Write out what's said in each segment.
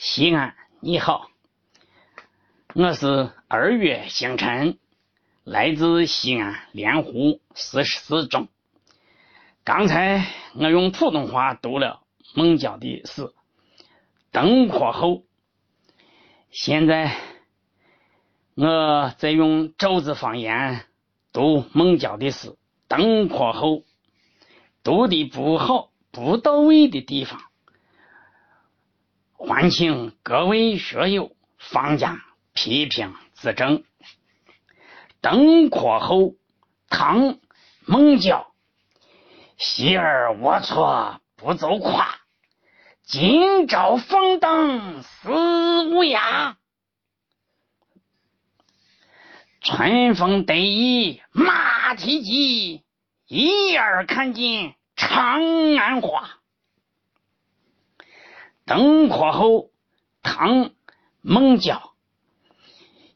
西安，你好，我是二月星辰，来自西安莲湖四十四中。刚才我用普通话读了孟郊的诗《灯阔后》，现在我在用周子方言读孟郊的诗《灯阔后》，读的不好、不到位的地方。还请各位学友放假批评指正。灯阔后，唐·孟郊。昔儿龌龊不走胯，今朝放灯似乌鸦。春风得意马蹄疾，一眼看尽长安花。灯火后，唐·孟郊。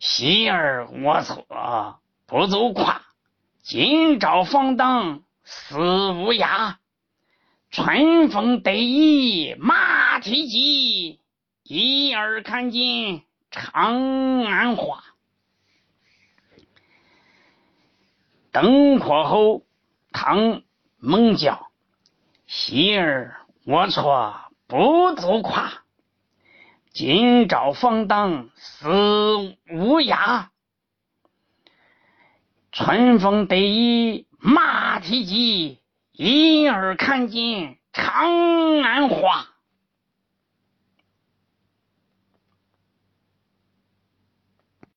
昔儿龌龊不走胯，今朝放灯似乌鸦。春风得意马蹄疾，一眼看尽长安花。灯火后，唐·孟郊。昔儿龌龊。不足夸，今朝方当似无涯。春风得意马蹄疾，一眼看尽长安花。